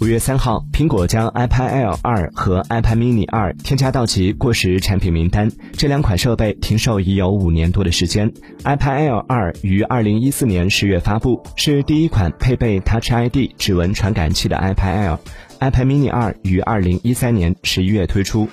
五月三号苹果将 ipad air 二和 ipad mini 二添加到其过时产品名单。这两款设备停售已有五年多的时间。ipad air 二于二零一四年十月发布是第一款配备 touch id 指纹传感器的 ipad air ipad mini 二于二零一三年十一月推出。